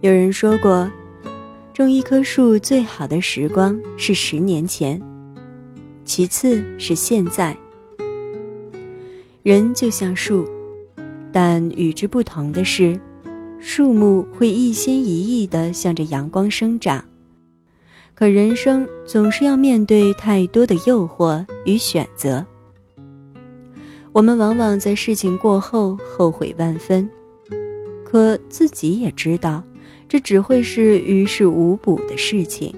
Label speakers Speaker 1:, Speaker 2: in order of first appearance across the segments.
Speaker 1: 有人说过，种一棵树最好的时光是十年前，其次是现在。人就像树，但与之不同的是，树木会一心一意地向着阳光生长。可人生总是要面对太多的诱惑与选择，我们往往在事情过后后悔万分，可自己也知道，这只会是于事无补的事情。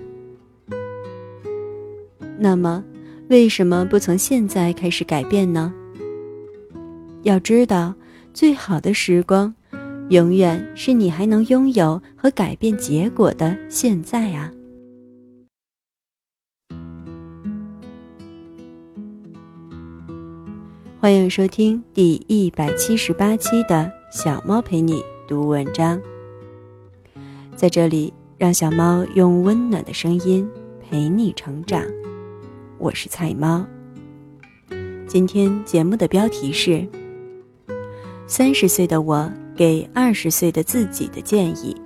Speaker 1: 那么，为什么不从现在开始改变呢？要知道，最好的时光，永远是你还能拥有和改变结果的现在啊！欢迎收听第一百七十八期的小猫陪你读文章。在这里，让小猫用温暖的声音陪你成长。我是菜猫。今天节目的标题是《三十岁的我给二十岁的自己的建议》。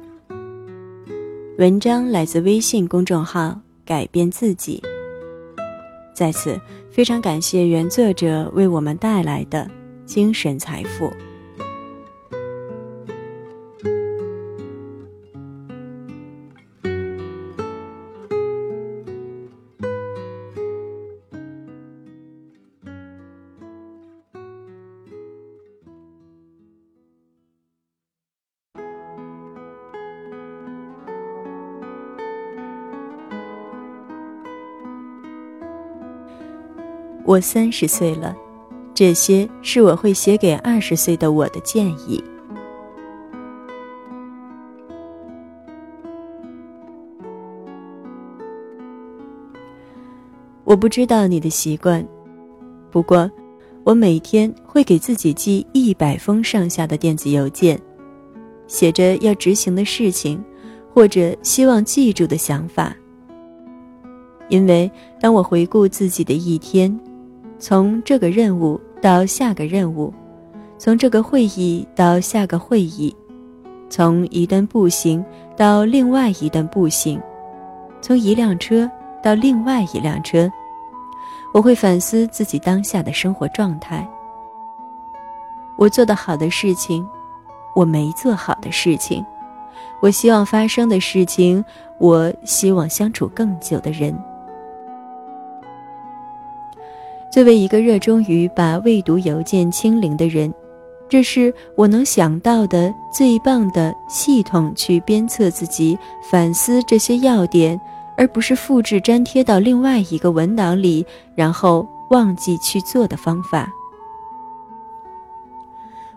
Speaker 1: 文章来自微信公众号“改变自己”。在此，非常感谢原作者为我们带来的精神财富。我三十岁了，这些是我会写给二十岁的我的建议。我不知道你的习惯，不过我每天会给自己寄一百封上下的电子邮件，写着要执行的事情，或者希望记住的想法。因为当我回顾自己的一天，从这个任务到下个任务，从这个会议到下个会议，从一段步行到另外一段步行，从一辆车到另外一辆车，我会反思自己当下的生活状态。我做的好的事情，我没做好的事情，我希望发生的事情，我希望相处更久的人。作为一个热衷于把未读邮件清零的人，这是我能想到的最棒的系统去鞭策自己反思这些要点，而不是复制粘贴到另外一个文档里，然后忘记去做的方法。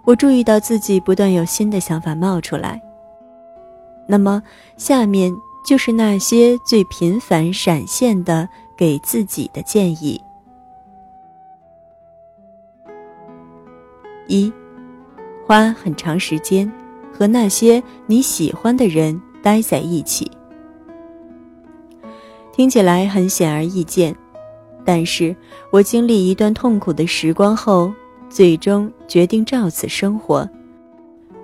Speaker 1: 我注意到自己不断有新的想法冒出来，那么下面就是那些最频繁闪现的给自己的建议。一，花很长时间和那些你喜欢的人待在一起。听起来很显而易见，但是我经历一段痛苦的时光后，最终决定照此生活，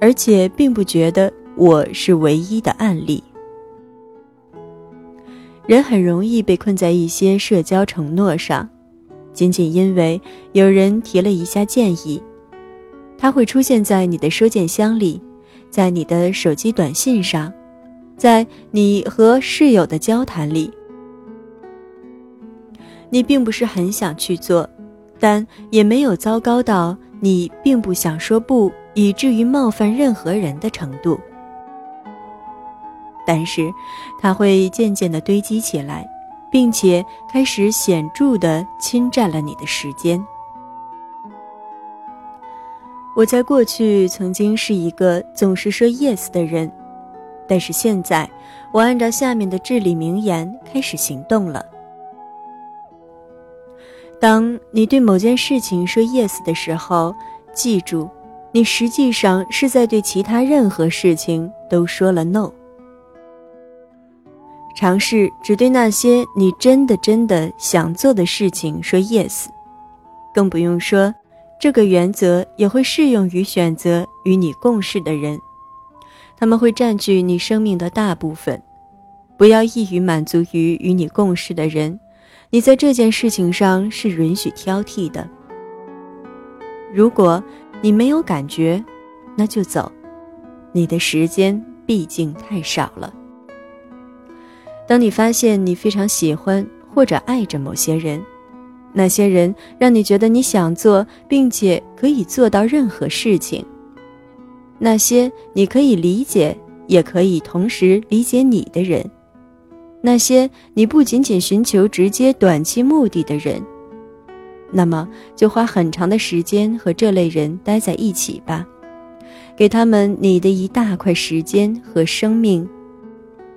Speaker 1: 而且并不觉得我是唯一的案例。人很容易被困在一些社交承诺上，仅仅因为有人提了一下建议。它会出现在你的收件箱里，在你的手机短信上，在你和室友的交谈里。你并不是很想去做，但也没有糟糕到你并不想说不，以至于冒犯任何人的程度。但是，它会渐渐地堆积起来，并且开始显著地侵占了你的时间。我在过去曾经是一个总是说 yes 的人，但是现在，我按照下面的至理名言开始行动了。当你对某件事情说 yes 的时候，记住，你实际上是在对其他任何事情都说了 no。尝试只对那些你真的真的想做的事情说 yes，更不用说。这个原则也会适用于选择与你共事的人，他们会占据你生命的大部分。不要易于满足于与你共事的人，你在这件事情上是允许挑剔的。如果你没有感觉，那就走，你的时间毕竟太少了。当你发现你非常喜欢或者爱着某些人，那些人让你觉得你想做并且可以做到任何事情。那些你可以理解，也可以同时理解你的人。那些你不仅仅寻求直接短期目的的人，那么就花很长的时间和这类人待在一起吧，给他们你的一大块时间和生命，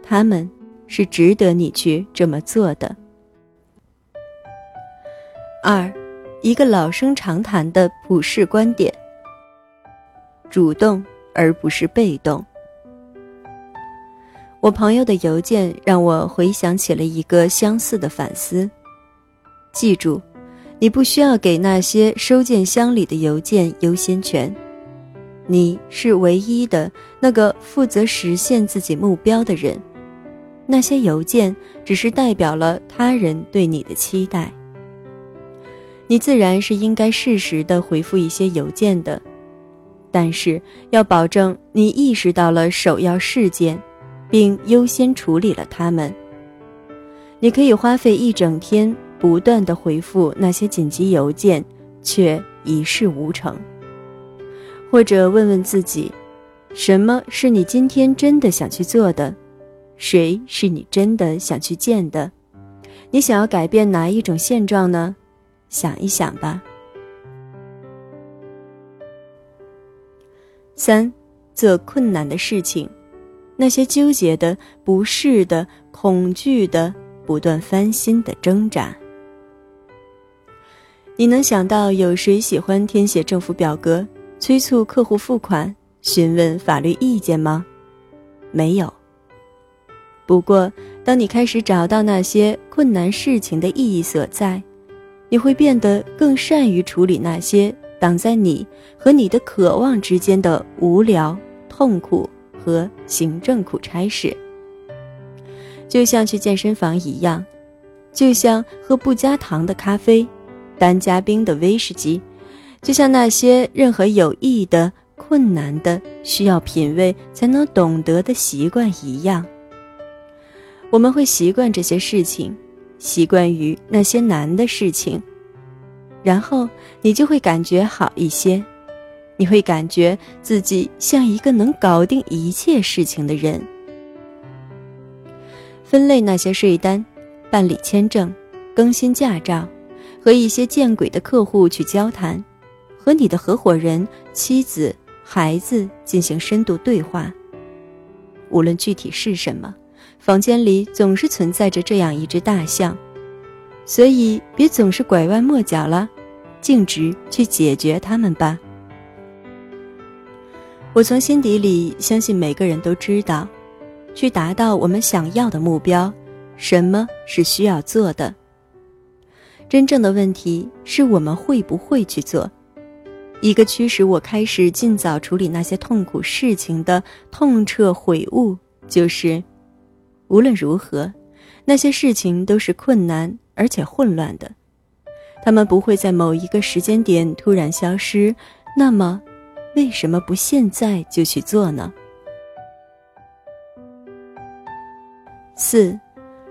Speaker 1: 他们。是值得你去这么做的。二，一个老生常谈的普世观点：主动而不是被动。我朋友的邮件让我回想起了一个相似的反思。记住，你不需要给那些收件箱里的邮件优先权，你是唯一的那个负责实现自己目标的人。那些邮件只是代表了他人对你的期待，你自然是应该适时的回复一些邮件的，但是要保证你意识到了首要事件，并优先处理了它们。你可以花费一整天不断的回复那些紧急邮件，却一事无成。或者问问自己，什么是你今天真的想去做的？谁是你真的想去见的？你想要改变哪一种现状呢？想一想吧。三，做困难的事情，那些纠结的、不适的、恐惧的、不断翻新的挣扎。你能想到有谁喜欢填写政府表格、催促客户付款、询问法律意见吗？没有。不过，当你开始找到那些困难事情的意义所在，你会变得更善于处理那些挡在你和你的渴望之间的无聊、痛苦和行政苦差事。就像去健身房一样，就像喝不加糖的咖啡、单加冰的威士忌，就像那些任何有益的、困难的、需要品味才能懂得的习惯一样。我们会习惯这些事情，习惯于那些难的事情，然后你就会感觉好一些，你会感觉自己像一个能搞定一切事情的人。分类那些税单，办理签证，更新驾照，和一些见鬼的客户去交谈，和你的合伙人、妻子、孩子进行深度对话。无论具体是什么。房间里总是存在着这样一只大象，所以别总是拐弯抹角了，径直去解决它们吧。我从心底里相信每个人都知道，去达到我们想要的目标，什么是需要做的。真正的问题是我们会不会去做。一个驱使我开始尽早处理那些痛苦事情的痛彻悔悟，就是。无论如何，那些事情都是困难而且混乱的，他们不会在某一个时间点突然消失。那么，为什么不现在就去做呢？四，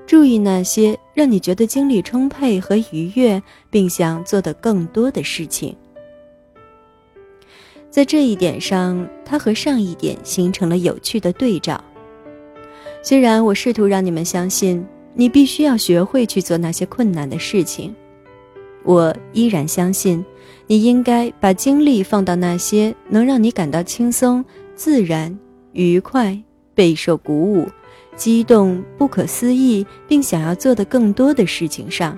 Speaker 1: 注意那些让你觉得精力充沛和愉悦，并想做的更多的事情。在这一点上，它和上一点形成了有趣的对照。虽然我试图让你们相信你必须要学会去做那些困难的事情，我依然相信你应该把精力放到那些能让你感到轻松、自然、愉快、备受鼓舞、激动、不可思议，并想要做的更多的事情上。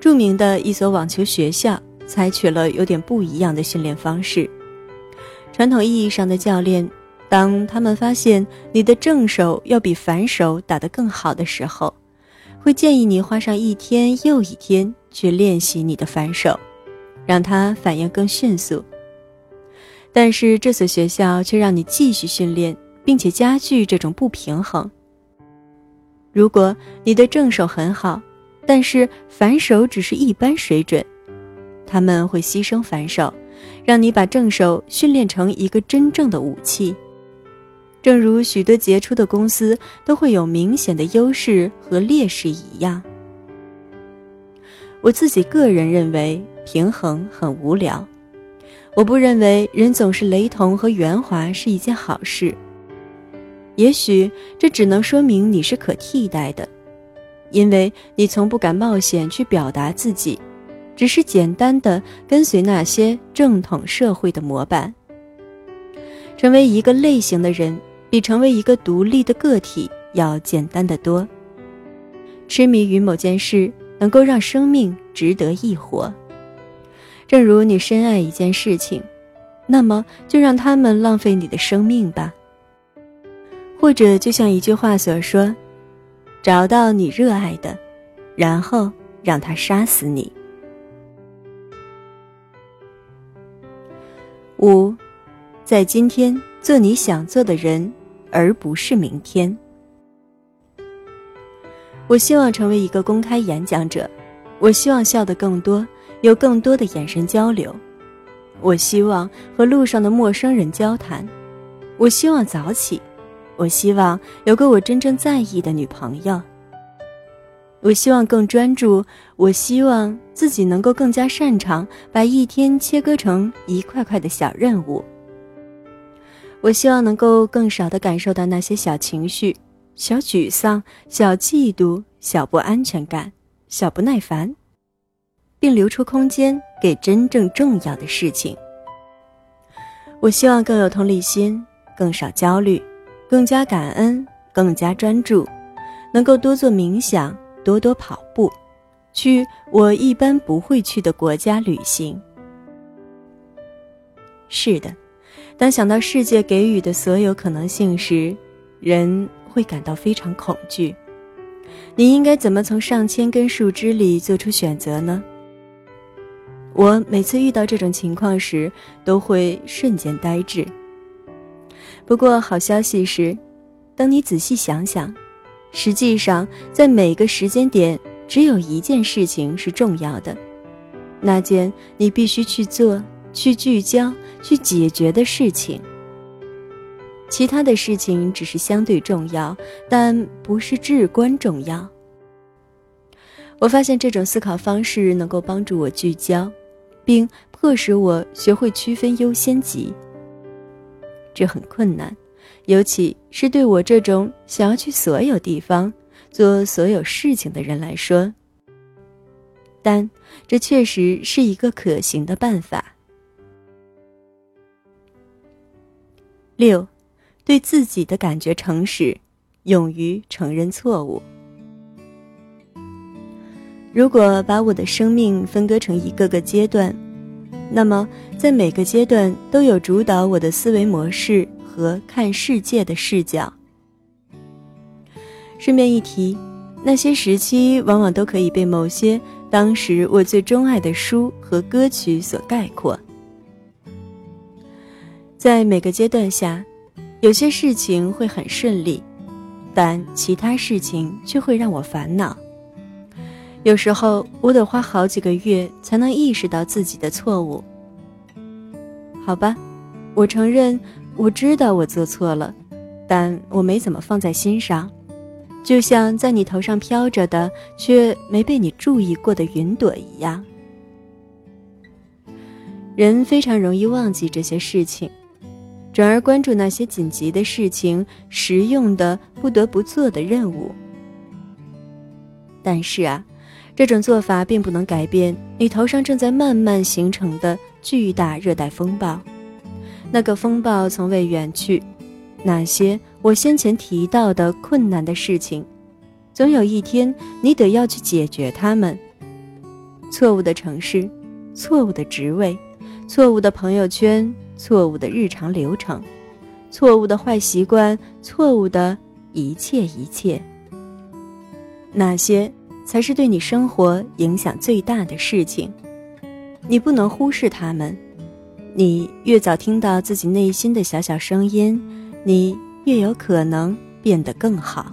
Speaker 1: 著名的一所网球学校采取了有点不一样的训练方式，传统意义上的教练。当他们发现你的正手要比反手打得更好的时候，会建议你花上一天又一天去练习你的反手，让它反应更迅速。但是这所学校却让你继续训练，并且加剧这种不平衡。如果你的正手很好，但是反手只是一般水准，他们会牺牲反手，让你把正手训练成一个真正的武器。正如许多杰出的公司都会有明显的优势和劣势一样。我自己个人认为平衡很无聊，我不认为人总是雷同和圆滑是一件好事。也许这只能说明你是可替代的，因为你从不敢冒险去表达自己，只是简单的跟随那些正统社会的模板。成为一个类型的人，比成为一个独立的个体要简单的多。痴迷于某件事。能够让生命值得一活，正如你深爱一件事情，那么就让他们浪费你的生命吧。或者就像一句话所说：“找到你热爱的，然后让他杀死你。”五，在今天做你想做的人，而不是明天。我希望成为一个公开演讲者，我希望笑得更多，有更多的眼神交流。我希望和路上的陌生人交谈，我希望早起，我希望有个我真正在意的女朋友。我希望更专注，我希望自己能够更加擅长把一天切割成一块块的小任务。我希望能够更少的感受到那些小情绪。小沮丧、小嫉妒、小不安全感、小不耐烦，并留出空间给真正重要的事情。我希望更有同理心，更少焦虑，更加感恩，更加专注，能够多做冥想，多多跑步，去我一般不会去的国家旅行。是的，当想到世界给予的所有可能性时，人。会感到非常恐惧，你应该怎么从上千根树枝里做出选择呢？我每次遇到这种情况时，都会瞬间呆滞。不过好消息是，当你仔细想想，实际上在每个时间点，只有一件事情是重要的，那件你必须去做、去聚焦、去解决的事情。其他的事情只是相对重要，但不是至关重要。我发现这种思考方式能够帮助我聚焦，并迫使我学会区分优先级。这很困难，尤其是对我这种想要去所有地方、做所有事情的人来说。但这确实是一个可行的办法。六。对自己的感觉诚实，勇于承认错误。如果把我的生命分割成一个个阶段，那么在每个阶段都有主导我的思维模式和看世界的视角。顺便一提，那些时期往往都可以被某些当时我最钟爱的书和歌曲所概括。在每个阶段下。有些事情会很顺利，但其他事情却会让我烦恼。有时候我得花好几个月才能意识到自己的错误。好吧，我承认，我知道我做错了，但我没怎么放在心上，就像在你头上飘着的却没被你注意过的云朵一样。人非常容易忘记这些事情。转而关注那些紧急的事情、实用的、不得不做的任务。但是啊，这种做法并不能改变你头上正在慢慢形成的巨大热带风暴。那个风暴从未远去，那些我先前提到的困难的事情，总有一天你得要去解决它们。错误的城市，错误的职位，错误的朋友圈。错误的日常流程，错误的坏习惯，错误的一切一切，哪些才是对你生活影响最大的事情？你不能忽视他们，你越早听到自己内心的小小声音，你越有可能变得更好。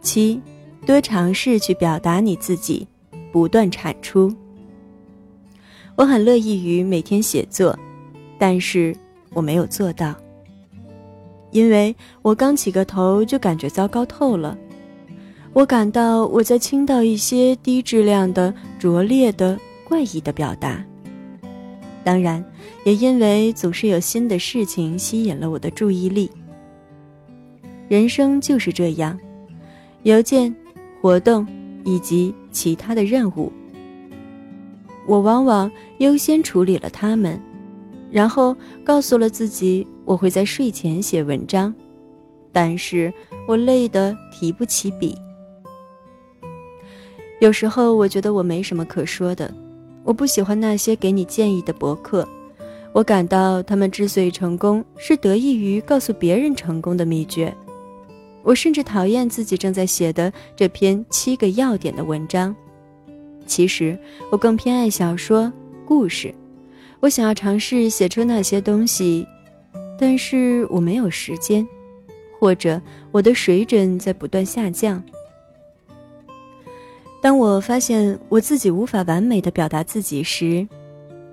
Speaker 1: 七，多尝试去表达你自己，不断产出。我很乐意于每天写作，但是我没有做到，因为我刚起个头就感觉糟糕透了。我感到我在倾倒一些低质量的、拙劣的、怪异的表达。当然，也因为总是有新的事情吸引了我的注意力。人生就是这样。邮件、活动以及其他的任务，我往往优先处理了他们，然后告诉了自己我会在睡前写文章，但是我累得提不起笔。有时候我觉得我没什么可说的，我不喜欢那些给你建议的博客，我感到他们之所以成功，是得益于告诉别人成功的秘诀。我甚至讨厌自己正在写的这篇七个要点的文章。其实，我更偏爱小说、故事。我想要尝试写出那些东西，但是我没有时间，或者我的水准在不断下降。当我发现我自己无法完美的表达自己时，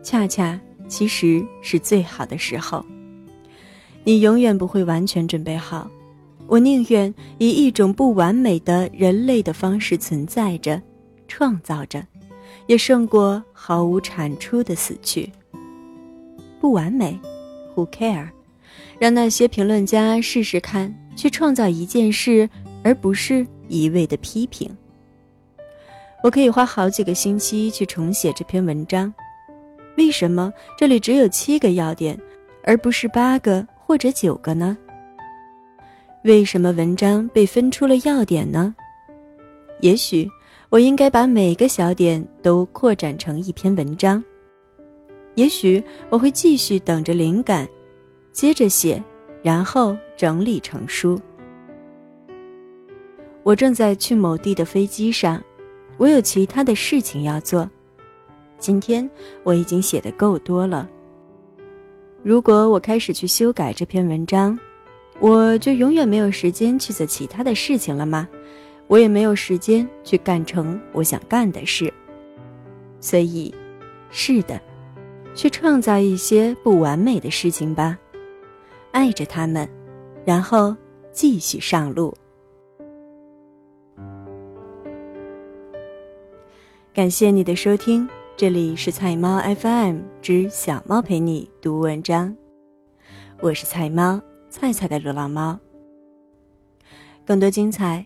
Speaker 1: 恰恰其实是最好的时候。你永远不会完全准备好。我宁愿以一种不完美的人类的方式存在着，创造着，也胜过毫无产出的死去。不完美，Who care？让那些评论家试试看，去创造一件事，而不是一味的批评。我可以花好几个星期去重写这篇文章。为什么这里只有七个要点，而不是八个或者九个呢？为什么文章被分出了要点呢？也许我应该把每个小点都扩展成一篇文章。也许我会继续等着灵感，接着写，然后整理成书。我正在去某地的飞机上，我有其他的事情要做。今天我已经写的够多了。如果我开始去修改这篇文章，我就永远没有时间去做其他的事情了吗？我也没有时间去干成我想干的事。所以，是的，去创造一些不完美的事情吧，爱着他们，然后继续上路。感谢你的收听，这里是菜猫 FM 之小猫陪你读文章，我是菜猫。菜菜的流浪猫。更多精彩，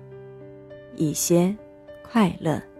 Speaker 1: 一些快乐。